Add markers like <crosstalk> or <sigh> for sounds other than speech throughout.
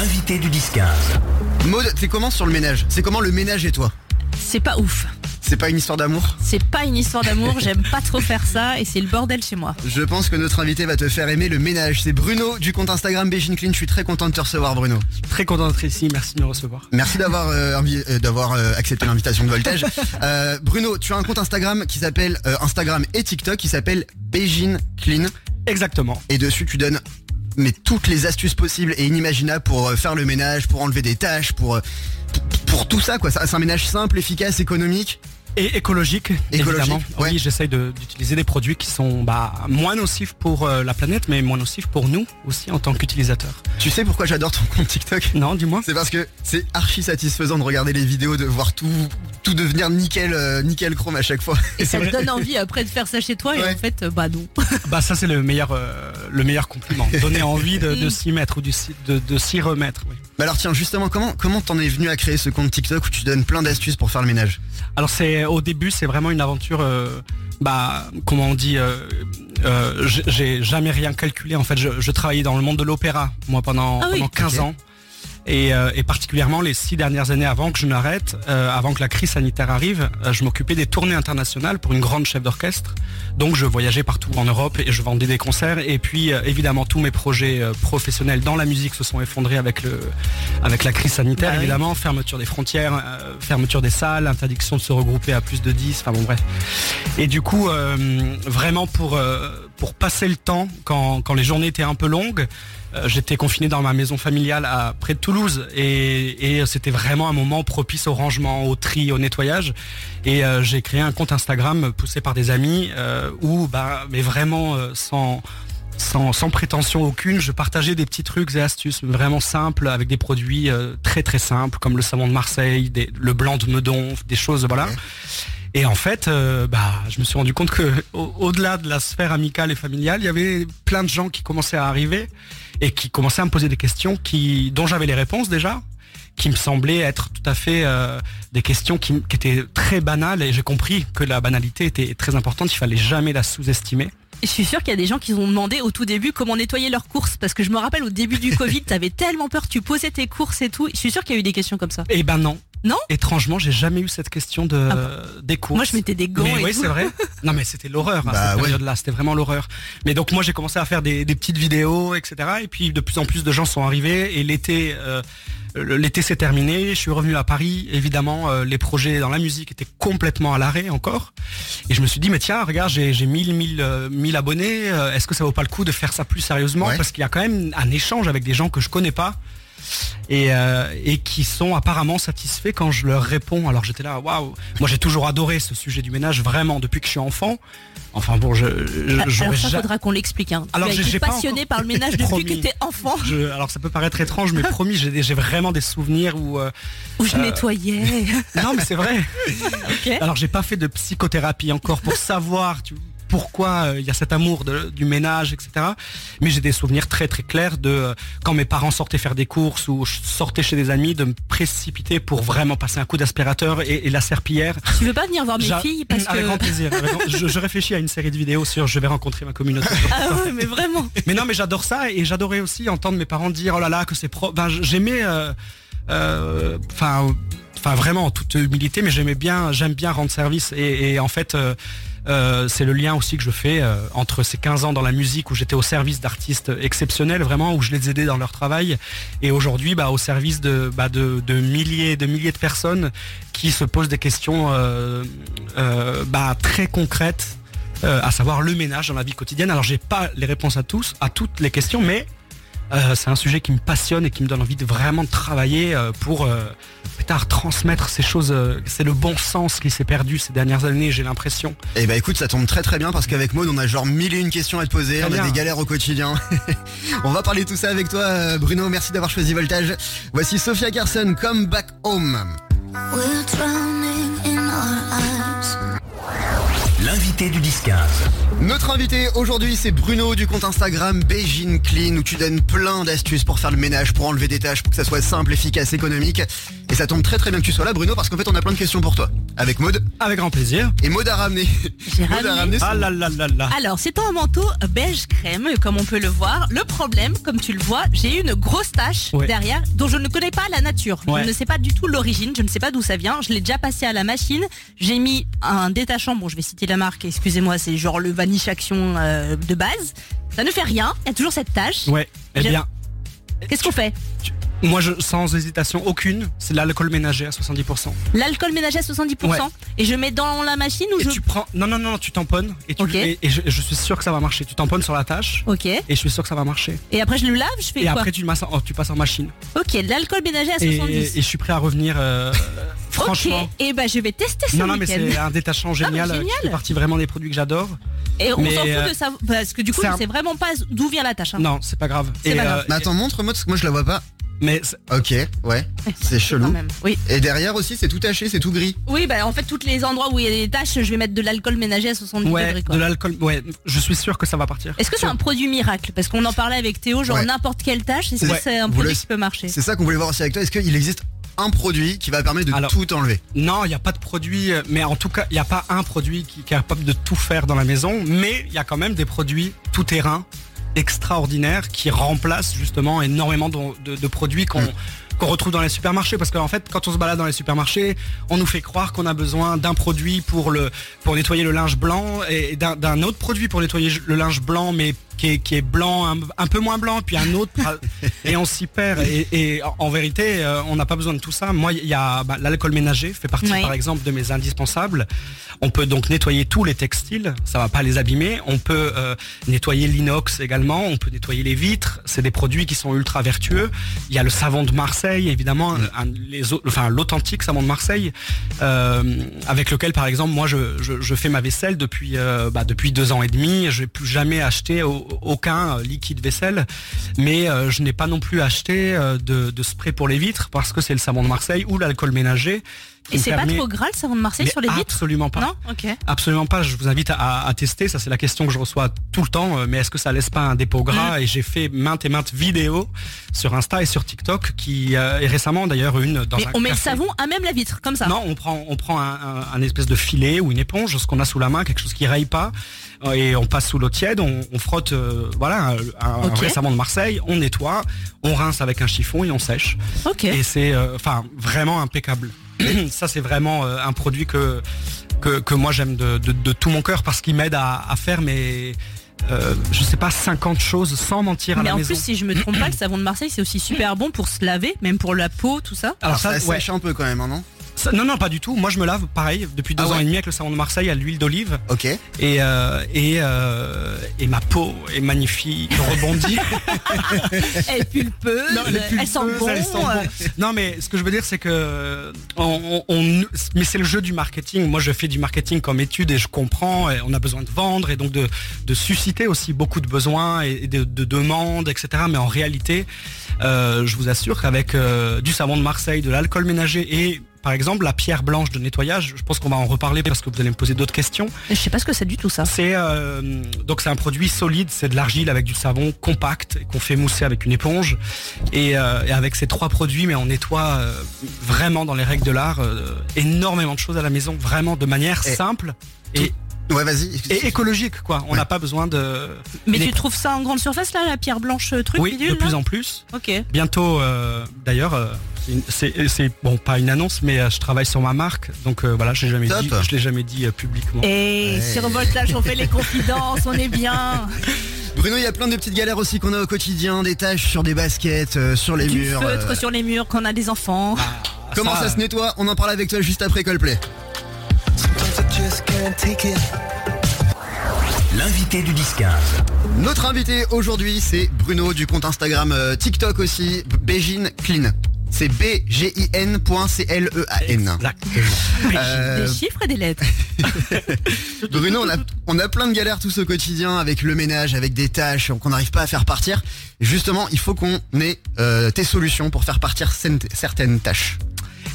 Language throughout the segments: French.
L'invité du 10-15. Maud, t'es comment sur le ménage? C'est comment le ménage et toi? C'est pas ouf. C'est pas une histoire d'amour? C'est pas une histoire d'amour, <laughs> j'aime pas trop faire ça et c'est le bordel chez moi. Je pense que notre invité va te faire aimer le ménage. C'est Bruno du compte Instagram Beijing Clean. Je suis très content de te recevoir, Bruno. Très content d'être ici, merci de me recevoir. Merci d'avoir euh, euh, d'avoir euh, accepté l'invitation de Voltage. <laughs> Euh, Bruno, tu as un compte Instagram qui s'appelle euh, Instagram et TikTok qui s'appelle Beijing Clean. Exactement. Et dessus, tu donnes mais toutes les astuces possibles et inimaginables pour euh, faire le ménage, pour enlever des tâches, pour euh, pour, tout ça quoi. C'est un ménage simple, efficace, économique. Et écologique, Écologique, évidemment. ouais. Oui, j'essaye de- d'utiliser des produits qui sont bah, moins nocifs pour euh, la planète, mais moins nocifs pour nous aussi en tant qu'utilisateurs. Tu sais pourquoi j'adore ton compte TikTok? Non, dis-moi. C'est parce que c'est archi satisfaisant de regarder les vidéos, de voir tout, tout devenir nickel, euh, nickel chrome à chaque fois. Et ça <laughs> te donne envie après de faire ça chez toi et Ouais. en fait, euh, bah non. <laughs> Bah ça c'est le meilleur, euh, le meilleur compliment. Donner envie de, de s'y mettre ou de, s'y- de, de s'y remettre. oui. Mais alors tiens, justement, comment comment t'en es venu à créer ce compte TikTok où tu donnes plein d'astuces pour faire le ménage? Alors c'est au début c'est vraiment une aventure euh, bah comment on dit euh, euh, j'ai jamais rien calculé. En fait je, je travaillais dans le monde de l'opéra moi pendant, Ah oui, pendant 15 ok. ans et, euh, et particulièrement les six dernières années avant que je n'arrête euh, avant que la crise sanitaire arrive euh, je m'occupais des tournées internationales pour une grande chef d'orchestre. Donc je voyageais partout en Europe et je vendais des concerts. Et puis euh, évidemment tous mes projets professionnels dans la musique se sont effondrés avec le avec la crise sanitaire Bah oui. évidemment. Fermeture des frontières fermeture des salles interdiction de se regrouper à plus de 10 enfin bon bref. Et du coup vraiment pour pour passer le temps quand les journées étaient un peu longues euh, J'étais confiné dans ma maison familiale près de Toulouse et, c'était vraiment un moment propice au rangement, au tri, au nettoyage. Et euh, j'ai créé un compte Instagram poussé par des amis euh, où, bah, mais vraiment sans, sans, prétention aucune, je partageais des petits trucs et astuces vraiment simples avec des produits très très simples comme le savon de Marseille, le blanc de Meudon, des choses voilà. Et en fait, euh, bah, je me suis rendu compte que au- au-delà de la sphère amicale et familiale, il y avait plein de gens qui commençaient à arriver et qui commençaient à me poser des questions qui, dont j'avais les réponses déjà, qui me semblaient être tout à fait euh, des questions qui, qui étaient très banales et j'ai compris que la banalité était très importante, il fallait jamais la sous-estimer. Je suis sûre qu'il y a des gens qui ont demandé au tout début comment nettoyer leurs courses parce que je me rappelle au début du <laughs> Covid, t'avais tellement peur, tu posais tes courses et tout. Je suis sûre qu'il y a eu des questions comme ça. Eh ben non. Non Étrangement, j'ai jamais eu cette question de Ah des courses. Moi, je mettais des gants Mais et oui, c'est vrai. <laughs> Non, mais c'était l'horreur à Bah cette ouais. période-là. C'était vraiment l'horreur. Mais donc moi, j'ai commencé à faire des, des petites vidéos, etc. Et puis de plus en plus de gens sont arrivés. Et l'été, euh, l'été s'est terminé. Je suis revenu à Paris. Évidemment, euh, les projets dans la musique étaient complètement à l'arrêt encore. Et je me suis dit, mais tiens, regarde, j'ai j'ai 1000, 1000, euh, 1000 abonnés. Euh, Est-ce que ça vaut pas le coup de faire ça plus sérieusement? Ouais. Parce qu'il y a quand même un échange avec des gens que je connais pas et, euh, et qui sont apparemment satisfaits quand je leur réponds. Alors j'étais là, waouh. Moi j'ai toujours adoré ce sujet du ménage, vraiment, depuis que je suis enfant. Enfin bon, je, je- Ah, Alors ça, ja- faudra qu'on l'explique. Hein. Alors, j'ai- pas passionné encore- par le ménage <laughs> depuis que t'es enfant je- alors ça peut paraître étrange, mais promis, j'ai vraiment des souvenirs où. euh, où je Euh, nettoyais. <laughs> Non, mais c'est vrai. <laughs> Alors j'ai pas fait de psychothérapie encore pour savoir tu- pourquoi euh, il y a cet amour de- du ménage, etc. Mais j'ai des souvenirs très très clairs de euh, quand mes parents sortaient faire des courses ou sortais chez des amis de me précipiter pour vraiment passer un coup d'aspirateur et, et la serpillière. Tu veux pas venir voir mes J'a- filles parce avec que grand plaisir. je, je réfléchis à une série de vidéos sur je vais rencontrer ma communauté. ah ouais, mais vraiment. Mais non, mais j'adore ça et j'adorais aussi entendre mes parents dire oh là là que c'est pro. J'aimais, euh, euh, enfin, enfin vraiment en toute humilité, mais j'aimais bien, j'aime bien rendre service et, et en fait. euh, euh, c'est le lien aussi que je fais euh, entre ces 15 ans dans la musique où j'étais au service d'artistes exceptionnels vraiment où je les aidais dans leur travail et aujourd'hui bah, au service de, bah, de, de milliers de milliers de personnes qui se posent des questions euh, bah, très concrètes à savoir le ménage dans la vie quotidienne. Alors j'ai pas les réponses à tous, à toutes les questions, mais euh, c'est un sujet qui me passionne et qui me donne envie de vraiment de travailler euh, pour euh, plus tard transmettre ces choses. euh, c'est le bon sens qui s'est perdu ces dernières années, j'ai l'impression. Eh bah écoute, ça tombe très très bien parce qu'avec Maud, on a genre mille et une questions à te poser, Très on a des galères au quotidien. <laughs> on va parler tout ça avec toi, Bruno. Merci d'avoir choisi Voltage. Voici Sophia Carson, Come Back Home. We're drowning in our eyes. L'invité du 10-15. Notre invité aujourd'hui c'est Bruno du compte Instagram Beijing Clean où tu donnes plein d'astuces pour faire le ménage, pour enlever des tâches, pour que ça soit simple, efficace, économique. Et ça tombe très très bien que tu sois là Bruno parce qu'en fait on a plein de questions pour toi. Avec Maud. Avec grand plaisir. Et Maud a ramené. J'ai Maud a ramené. ramené son- Ah là là là là. Alors, c'est un manteau beige crème, comme on peut le voir. Le problème, comme tu le vois, j'ai une grosse tache Ouais. derrière dont je ne connais pas la nature. Ouais. Je ne sais pas du tout l'origine, je ne sais pas d'où ça vient. Je l'ai déjà passé à la machine. J'ai mis un détachant, bon, je vais citer la marque, excusez-moi, c'est genre le Vanish Action euh, de base. Ça ne fait rien, il y a toujours cette tache. Ouais. Eh bien, Qu'est-ce qu'on fait? moi, je, sans hésitation aucune, c'est l'alcool ménager à 70%. L'alcool ménager à 70% Ouais. et je mets dans la machine ou Et je... tu prends. Non, non, non, tu tamponnes. Et, tu, Ok. et, et je, je suis sûr que ça va marcher. Tu tamponnes sur la tâche. Ok. Et je suis sûr que ça va marcher. Et après je le lave, je fais Et quoi? après, tu, le masses en- oh, tu passes en machine. Ok, l'alcool ménager à Et, 70. et je suis prêt à revenir. euh, franchement. Ok, et ben je vais tester ce Non, non, mais c'est un détachant génial. euh, génial. qui fait partie vraiment des produits que j'adore. Et on s'en fout euh, de ça parce que du coup c'est je un- sais vraiment pas d'où vient la tâche. hein. Non, c'est pas grave. Et, pas grave. euh, Mais attends, montre-moi parce que moi je la vois pas. mais Ok, ouais. <laughs> C'est Quand chelou. même. Oui. Et derrière aussi c'est tout taché, c'est tout gris. Oui, bah en fait tous les endroits où il y a des taches, je vais mettre de l'alcool ménager à 70 ouais, degrés. quoi. de l'alcool. Ouais, je suis sûr que ça va partir. Est-ce que c'est un produit miracle? Parce qu'on en parlait avec Théo, genre Ouais. n'importe quelle tâche, est-ce Ouais. que c'est un Vous produit qui peut marcher? C'est ça qu'on voulait voir aussi avec toi. Est-ce qu'il existe un produit qui va permettre de Alors- tout enlever Non, il n'y a pas de produit, euh, mais en tout cas, il n'y a pas un produit qui, qui est capable de tout faire dans la maison, mais il y a quand même des produits tout terrain extraordinaires qui remplacent justement énormément de, de- de produits qu'on Mm. qu'on retrouve dans les supermarchés parce qu'en fait quand on se balade dans les supermarchés on nous fait croire qu'on a besoin d'un produit pour le pour nettoyer le linge blanc et d'un autre produit pour nettoyer le linge blanc mais qui est, qui est blanc un, un peu moins blanc puis un autre <laughs> et on s'y perd. Et, et en- vérité euh, on n'a pas besoin de tout ça. Moi il y a bah, l'alcool ménager fait partie Oui. par exemple de mes indispensables. On peut donc nettoyer tous les textiles ça va pas les abîmer. On peut euh, nettoyer l'inox également on peut nettoyer les vitres. C'est des produits qui sont ultra vertueux. Il y a le savon de Marseille évidemment un- les enfin l'authentique savon de Marseille euh, avec lequel par exemple moi je, je, je fais ma vaisselle depuis euh, bah, depuis deux ans et demi. Je n'ai plus jamais acheté au- aucun liquide vaisselle mais euh, je n'ai pas non plus acheté euh, de, spray pour les vitres parce que c'est le savon de Marseille ou l'alcool ménager Et c'est pas trop gras le savon de Marseille Mais sur les vitres absolument pas Non Ok. Absolument pas, je vous invite à, à tester, ça c'est la question que je reçois tout le temps, euh, mais est-ce que ça laisse pas un dépôt gras Mm. Et j'ai fait maintes et maintes vidéos sur Insta et sur TikTok, qui euh, et récemment d'ailleurs une dans Mais un on met le savon à même la vitre, comme ça. Non, on prend, on prend un, un- un espèce de filet ou une éponge, ce qu'on a sous la main, quelque chose qui raye pas, euh, et on passe sous l'eau tiède, on, on frotte, euh, voilà, un, savon de Marseille, on nettoie, on rince avec un chiffon et on sèche. Ok. Et c'est, euh, vraiment impeccable. <clears throat> Ça, c'est vraiment euh, un produit que, que, que moi j'aime de, de- de tout mon cœur parce qu'il m'aide à, à faire mes, euh, je sais pas, 50 choses sans mentir à Mais en plus, si je me trompe pas, le savon de Marseille, c'est aussi super bon pour se laver, même pour la peau, tout ça. Alors, ça, ça ouais. sèche un peu quand même, hein, non? Ça- non, non, pas du tout. Moi, je me lave pareil depuis deux Ah ans et demi avec le savon de Marseille à l'huile d'olive Ok. et euh, et euh, et ma peau est magnifique, rebondit. <laughs> Elle est pulpeuse, Non, elle est elle sent pulpeuse, bon. elle sent euh, bon. Non, mais ce que je veux dire, c'est que on, on- on- mais c'est le jeu du marketing. Moi, je fais du marketing comme étude et je comprends. Et on a besoin de vendre et donc de, de susciter aussi beaucoup de besoins et de, de demandes, etc. Mais en réalité, euh, je vous assure qu'avec euh, du savon de Marseille, de l'alcool ménager et par exemple la pierre blanche de nettoyage, je pense qu'on va en reparler parce que vous allez me poser d'autres questions. Je sais pas ce que c'est du tout ça. C'est euh, donc c'est un produit solide, c'est de l'argile avec du savon compact et qu'on fait mousser avec une éponge. Et, euh, et avec ces trois produits, mais on nettoie euh, vraiment dans les règles de l'art euh, énormément de choses à la maison, vraiment de manière Et simple et, Ouais, vas-y. et écologique quoi. On Ouais. n'a pas besoin de. Mais tu trouves ça en grande surface là, la pierre blanche truc oui, bidule de plus en plus. Ok. Bientôt, euh, d'ailleurs, euh, c'est bon pas une annonce, mais euh, je travaille sur ma marque, donc euh, voilà, je l'ai jamais Top. dit, je l'ai jamais dit euh, publiquement. Et Ouais. sur Voltage, on fait les confidences, on est bien. <laughs> Bruno, il y a plein de petites galères aussi qu'on a au quotidien, des taches sur des baskets, euh, sur les Du murs. feutre euh, sur les murs quand on a des enfants. Comment ça, ça, se nettoie? On en parle avec toi juste après Coldplay. L'invité du 10-15. Notre invité aujourd'hui, c'est Bruno du compte Instagram euh, TikTok aussi, Beijing Clean. C'est B-G-I-N.C-L-E-A-N. Euh, Des chiffres et des lettres. <laughs> Bruno, on a, on a plein de galères tous au quotidien avec le ménage, avec des tâches qu'on n'arrive pas à faire partir. Justement, il faut qu'on ait euh, tes solutions pour faire partir certaines tâches.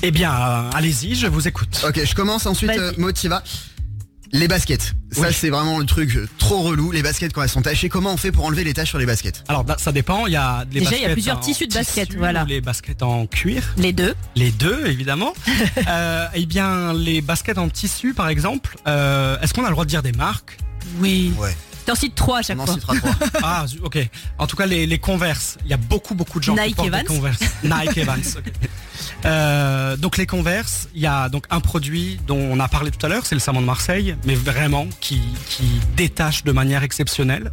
Eh bien, euh, allez-y, je vous écoute. Ok, je commence ensuite, Vas-y. Les baskets, ça Oui. c'est vraiment le truc trop relou. Les baskets quand elles sont tachées, comment on fait pour enlever les taches sur les baskets? Alors bah, ça dépend, il y a des Déjà, il y a plusieurs tissus de baskets, tissu voilà. ou Les baskets en cuir, Les deux. les deux évidemment. <laughs> euh, eh bien les baskets en tissu par exemple, euh, est-ce qu'on a le droit de dire des marques? Oui. Ouais. T'en cites trois à chaque On en fois. citera trois. <laughs> Ah ok. En tout cas les, les Converse, il y a beaucoup beaucoup de gens qui Nike portent des. Converse. Nike Evans. ok. <laughs> Euh, donc les Converse, il y a donc un produit dont on a parlé tout à l'heure, c'est le savon de Marseille, mais vraiment qui, qui détache de manière exceptionnelle.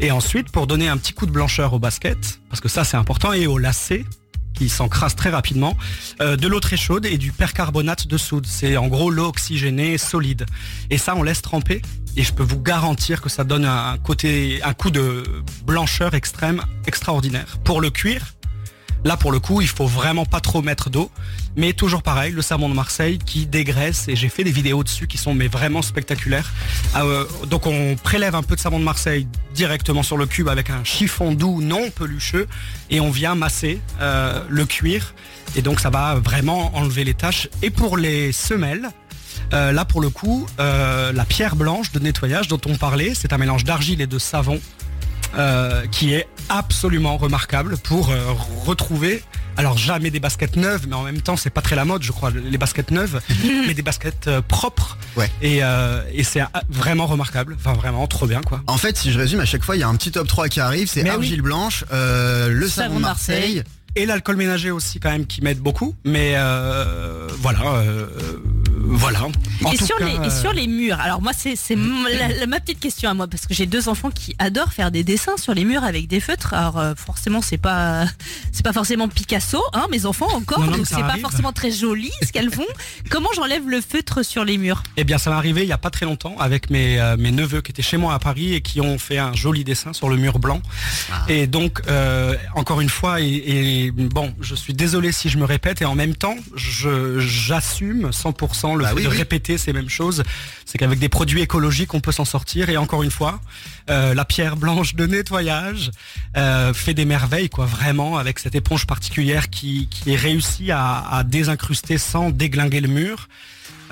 Et ensuite, pour donner un petit coup de blancheur au basket, parce que ça c'est important, et au lacet, qui s'encrasse très rapidement, euh, de l'eau très chaude et du percarbonate de soude. C'est en gros l'eau oxygénée solide. Et ça, on laisse tremper. Et je peux vous garantir que ça donne un côté, un coup de blancheur extrême extraordinaire. Pour le cuir, Là, pour le coup, il faut vraiment pas trop mettre d'eau. Mais toujours pareil, le savon de Marseille qui dégraisse. Et j'ai fait des vidéos dessus qui sont vraiment spectaculaires. Euh, donc on prélève un peu de savon de Marseille directement sur le cube avec un chiffon doux non pelucheux. Et on vient masser euh, le cuir. Et donc ça va vraiment enlever les taches. Et pour les semelles, euh, là pour le coup, la pierre blanche de nettoyage dont on parlait, c'est un mélange d'argile et de savon euh, qui est absolument remarquable pour euh, retrouver alors jamais des baskets neuves mais en même temps c'est pas très la mode je crois les baskets neuves <laughs> mais des baskets euh, propres Ouais. et, euh, et c'est ah, vraiment remarquable enfin vraiment trop bien quoi En fait, si je résume, à chaque fois, il y a un petit top 3 qui arrive. C'est argile blanche, euh, le savon, Savon Marseille. Marseille. et l'alcool ménager aussi quand même qui m'aide beaucoup mais voilà euh, voilà En Et tout sur, cas, les, et sur les murs, alors moi c'est ma petite question à moi parce que j'ai deux enfants qui adorent faire des dessins sur les murs avec des feutres. Alors euh, forcément c'est pas c'est pas forcément Picasso, hein, mes enfants encore, Non, non, mais donc c'est pas forcément très joli ce qu'elles font. <laughs> Comment j'enlève le feutre sur les murs? Eh bien, ça m'est arrivé il y a pas très longtemps avec mes, euh, mes neveux qui étaient chez moi à Paris et qui ont fait un joli dessin sur le mur blanc. Ah. Et donc, euh, encore une fois, et, et bon, je suis désolé si je me répète et en même temps, j'assume 100% le Bah fait oui, de oui. répéter ces mêmes choses. C'est qu'avec des produits écologiques, on peut s'en sortir. Et encore une fois, euh, la pierre blanche de nettoyage euh, fait des merveilles, quoi, vraiment, avec cette éponge particulière qui, qui est réussie à, à désincruster sans déglinguer le mur.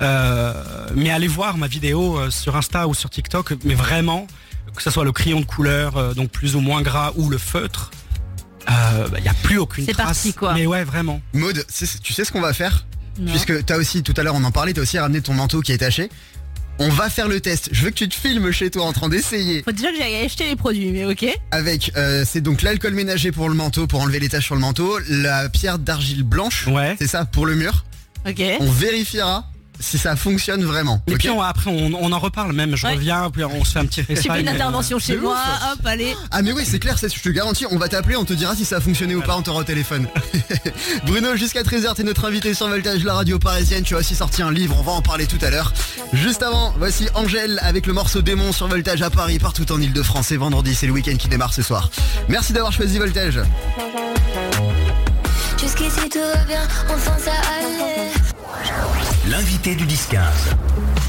Euh, mais allez voir ma vidéo sur Insta ou sur TikTok, mais vraiment, que ce soit le crayon de couleur, donc plus ou moins gras, ou le feutre, il n'y a plus aucune C'est trace. parti, quoi. Mais ouais, vraiment. Maude, c'est- tu sais ce qu'on va faire? Non. Puisque t'as aussi, tout à l'heure on en parlait, t'as aussi ramené ton manteau qui est taché. On va faire le test. Je veux que tu te filmes chez toi en train d'essayer Faut déjà que j'aille acheter les produits, mais ok. avec, euh, c'est donc l'alcool ménager pour le manteau, pour enlever les taches sur le manteau, la pierre d'argile blanche, Ouais. c'est ça, pour le mur. Ok. On vérifiera si ça fonctionne vraiment. Et ok puis on- après, on, on en reparle même. Je Ouais. reviens, puis on se fait un petit J'ai FaceTime. fait une intervention chez moi, ouf. hop, allez. Ah mais oui c'est clair, c'est- je te garantis, on va t'appeler, on te dira si ça a fonctionné ou pas, on t'aura au téléphone. <laughs> Bruno, jusqu'à 13h, t'es notre invité sur Voltage, la radio parisienne, tu as aussi sorti un livre, on va en parler tout à l'heure. Juste avant, voici Angèle avec le morceau Démon sur Voltage à Paris, partout en Ile-de-France, et vendredi, c'est le week-end qui démarre ce soir. Merci d'avoir choisi Voltage. Jusqu'ici tout va bien, enfin ça allait. L'invité du 10-15.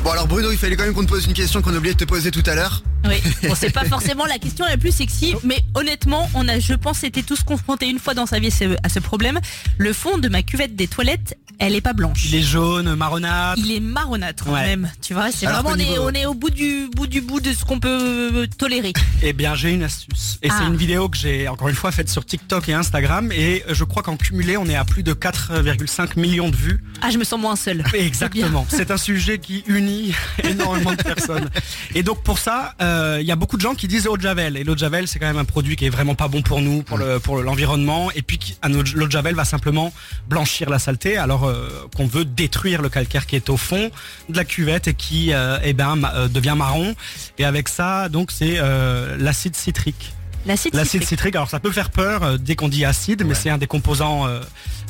Bon alors Bruno, il fallait quand même qu'on te pose une question qu'on a oublié de te poser tout à l'heure. Oui, <laughs> bon, c'est pas forcément la question la plus sexy, mais honnêtement, on a, je pense, été tous confrontés une fois dans sa vie à ce, à ce problème. Le fond de ma cuvette des toilettes, elle est pas blanche. Il est jaune, marronâtre. Il est marronâtre Ouais. même, tu vois. C'est vraiment on est, niveau- on est au bout du bout du bout de ce qu'on peut euh, tolérer. <laughs> Eh bien, j'ai une astuce. Et Ah. c'est une vidéo que j'ai encore une fois faite sur TikTok et Instagram. Et je crois qu'en cumulé, on est à plus de 4,5 millions de vues. Ah, je me sens moins seule. <laughs> Exactement. C'est un sujet qui unit <laughs> énormément de personnes. Et donc pour ça, euh, il y a beaucoup de gens qui disent eau de javel. Et l'eau de javel, c'est quand même un produit qui est vraiment pas bon pour nous, pour le pour l'environnement. Et puis l'eau de javel va simplement blanchir la saleté, alors qu'on veut détruire le calcaire qui est au fond de la cuvette et qui euh, eh ben euh, devient marron. Et avec ça, donc c'est euh, l'acide citrique. L'acide L'acide citrique. citrique, alors ça peut faire peur euh, dès qu'on dit acide, mais c'est un des composants euh,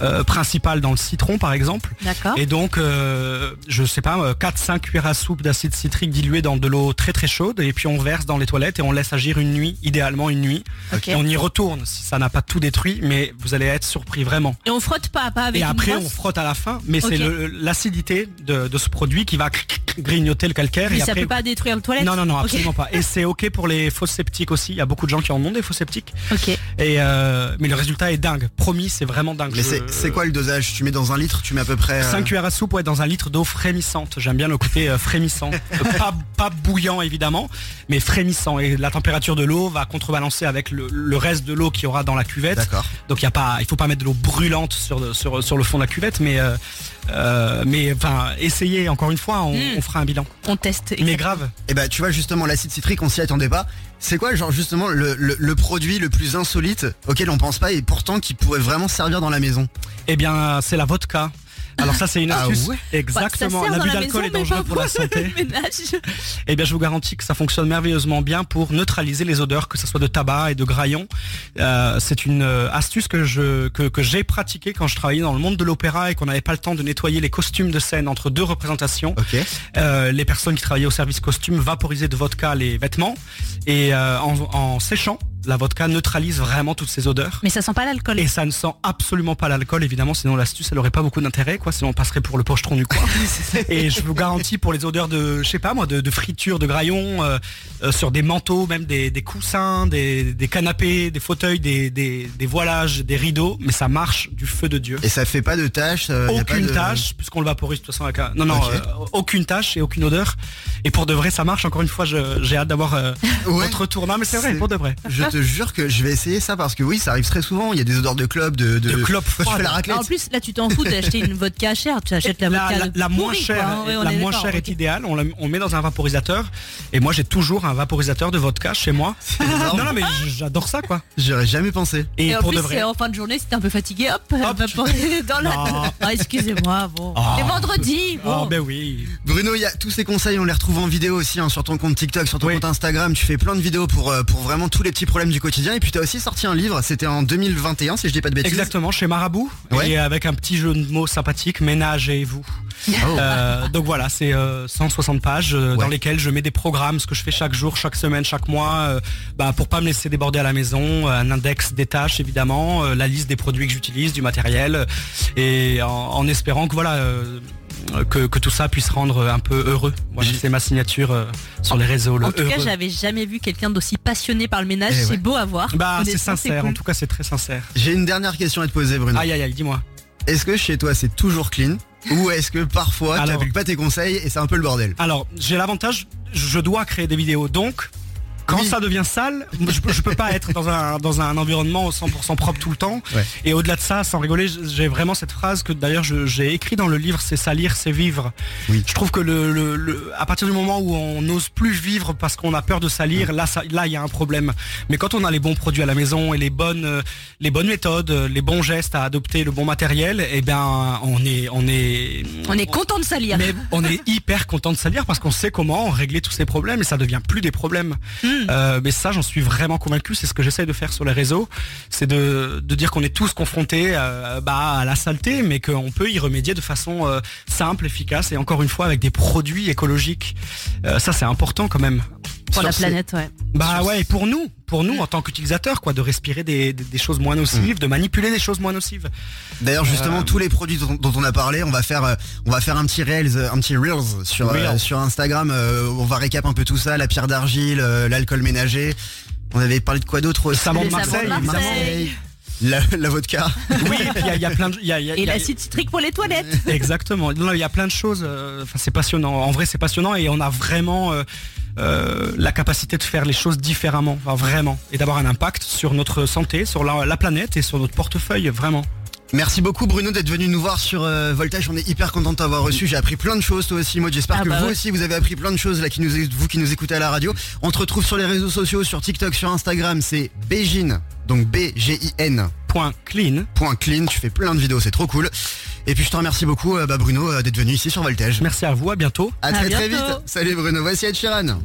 euh, principal dans le citron par exemple. D'accord. Et donc, euh, je sais pas, 4-5 cuillères à soupe d'acide citrique dilué dans de l'eau très très chaude et puis on verse dans les toilettes et on laisse agir une nuit, idéalement une nuit. Et on y retourne si ça n'a pas tout détruit, mais vous allez être surpris vraiment. Et on frotte pas, pas avec et une après on frotte à la fin, mais c'est le- l'acidité de, de ce produit qui va grignoter le calcaire. Mais et ça après, peut pas détruire le toilette. non, non, non, absolument pas. Et c'est ok pour les fausses sceptiques aussi. Il y a beaucoup de gens qui en dans le monde des faux septiques. Ok. Et euh, mais le résultat est dingue. Promis, c'est vraiment dingue. Mais Je- c'est c'est quoi le dosage? Tu mets dans un litre, tu mets à peu près... euh, 5 cuillères à soupe ouais, dans un litre d'eau frémissante. J'aime bien le côté euh, frémissant. Euh, <laughs> pas, pas bouillant évidemment, mais frémissant. Et la température de l'eau va contrebalancer avec le, le reste de l'eau qu'il y aura dans la cuvette. D'accord. Donc il y a pas, il faut pas mettre de l'eau brûlante sur, le- sur, sur le fond de la cuvette, mais euh, euh, mais enfin essayez encore une fois, on, Mm. on fera un bilan. On teste. Mais grave. Et bah tu vois justement l'acide citrique on s'y attendait pas. C'est quoi genre justement le, le- le produit le plus insolite auquel on pense pas et pourtant qui pourrait vraiment servir dans la maison? Eh bien c'est la vodka. Alors ça c'est une Ah astuce. ouais Exactement. Bah, L'abus la d'alcool est dangereux pour la santé. <laughs> Eh bien, je vous garantis que ça fonctionne merveilleusement bien pour neutraliser les odeurs, que ce soit de tabac et de graillon. Euh, c'est une euh, astuce que je que, que j'ai pratiquée quand je travaillais dans le monde de l'opéra et qu'on n'avait pas le temps de nettoyer les costumes de scène entre deux représentations. Euh, les personnes qui travaillaient au service costume vaporisaient de vodka les vêtements et euh, en, en séchant, la vodka neutralise vraiment toutes ces odeurs. Mais ça sent pas l'alcool. Et ça ne sent absolument pas l'alcool, évidemment, sinon l'astuce, elle aurait pas beaucoup d'intérêt, quoi, sinon on passerait pour le pochetron du coin. <laughs> et je vous garantis pour les odeurs de, je sais pas moi, de, de friture, de graillon, euh, euh, sur des manteaux, même des, des coussins, des, des canapés, des fauteuils, des, des, des voilages, des rideaux, mais ça marche du feu de Dieu. Et ça fait pas de tâches euh, y a pas aucune de- tâche, puisqu'on le vaporise de toute façon avec un... Non, non, euh, aucune tâche et aucune odeur. Et pour de vrai, ça marche. Encore une fois, j'ai hâte d'avoir euh, Ouais. votre retour. Non, mais c'est vrai, pour de vrai. Je te jure que je vais essayer ça parce que oui ça arrive très souvent. Il y a des odeurs de clope, de De clope <laughs> fais la raclette. Ah, en plus, là, tu t'en fous d'acheter une <laughs> vodka chère. Tu achètes la La, vodka. la- la moins chère, hein. Ouais, on la est moins chère est idéale. On, la- on met dans un vaporisateur. Et moi, j'ai toujours un vaporisateur de vodka chez moi. <laughs> non, non, mais j'adore ça, quoi. J'aurais jamais pensé. Et, Et en pour plus, de vrai. c'est en fin de journée, si t'es un peu fatigué, hop, dans la. Ah, excusez-moi, bon. Oh. C'est vendredi, bon. Oh, ben oui. Bruno, il y a tous ces conseils, on les retrouve en vidéo aussi hein, sur ton compte TikTok, sur ton Oui. compte Instagram. Tu fais plein de vidéos pour euh, pour vraiment tous les petits problèmes du quotidien. Et puis t'as aussi sorti un livre. C'était en 2021 si je dis pas de bêtises. Exactement, chez Marabout. Ouais. Et avec un petit jeu de mots sympathique, ménage et vous. Oh. Euh, donc voilà, c'est euh, 160 pages euh, dans lesquelles je mets des programmes, ce que je fais chaque jour, chaque semaine, chaque mois, euh, bah, pour pas me laisser déborder à la maison, euh, un index des tâches évidemment, euh, la liste des produits que j'utilise, du matériel, euh, et en, en espérant que voilà euh, que, que tout ça puisse rendre un peu heureux. Voilà, J'ai- c'est ma signature euh, sur les réseaux. Le En tout cas, j'avais jamais vu quelqu'un d'aussi passionné par le ménage. Eh c'est ouais. beau à voir. bah c'est sincère, cool. en tout cas c'est très sincère. J'ai une dernière question à te poser, Bruno. Aïe aïe aïe, dis-moi. Est-ce que chez toi c'est toujours clean <laughs> ou est-ce que parfois tu n'appliques pas tes conseils et c'est un peu le bordel? Alors, j'ai l'avantage, je dois créer des vidéos. Donc, quand Oui. ça devient sale, je, peux- je peux pas être dans un, dans un environnement 100% propre tout le temps. Ouais. Et au-delà de ça, sans rigoler, j'ai vraiment cette phrase que d'ailleurs j'ai écrit dans le livre, c'est salir, c'est vivre. Oui. Je trouve que le, le- le- à partir du moment où on n'ose plus vivre parce qu'on a peur de salir, là, ça, là, il y a un problème. Mais quand on a les bons produits à la maison et les bonnes, euh, les bonnes méthodes, euh, les bons gestes à adopter, le bon matériel, eh ben, on est, on est, On est content de salir. mais on est hyper content de salir parce qu'on sait comment régler tous ces problèmes et ça devient plus des problèmes. Euh, mais ça, j'en suis vraiment convaincu. C'est ce que j'essaye de faire sur les réseaux, c'est de, de dire qu'on est tous confrontés euh, bah, à la saleté, mais qu'on peut y remédier de façon euh, simple, efficace et encore une fois avec des produits écologiques. Ça, c'est important quand même. Pour la ces- planète, ouais. Bah ouais, et pour nous, pour nous en tant qu'utilisateurs, quoi, de respirer des, des- des choses moins nocives, de manipuler des choses moins nocives. D'ailleurs justement Euh, tous les produits dont, dont on a parlé, on va faire euh, on va faire un petit reels euh, un petit reels sur euh, sur Instagram, euh, on va récap un peu tout ça, la pierre d'argile, euh, l'alcool ménager. On avait parlé de quoi d'autre savon de Marseille. La, la vodka. Oui, et puis il y a- il y, a plein de, il y a- y a- Et l'acide citrique pour les toilettes. Exactement. Non, il y a plein de choses. Enfin, c'est passionnant. En vrai, c'est passionnant et on a vraiment euh, la capacité de faire les choses différemment, enfin, vraiment, et d'avoir un impact sur notre santé, sur la, la planète et sur notre portefeuille, vraiment. Merci beaucoup Bruno d'être venu nous voir sur euh, Voltage. On est hyper content de t'avoir reçu. J'ai appris plein de choses toi aussi. Moi j'espère Ah que bah vous ouais. aussi vous avez appris plein de choses là qui nous vous qui nous écoutez à la radio. On te retrouve sur les réseaux sociaux, sur TikTok, sur Instagram. C'est Bégin, donc B G I N clean. point clean. Tu fais plein de vidéos, c'est trop cool. Et puis je te remercie beaucoup euh, bah, Bruno euh, d'être venu ici sur Voltage. Merci à vous. À bientôt. À À très très vite. Salut Bruno. Voici Ed Sheeran.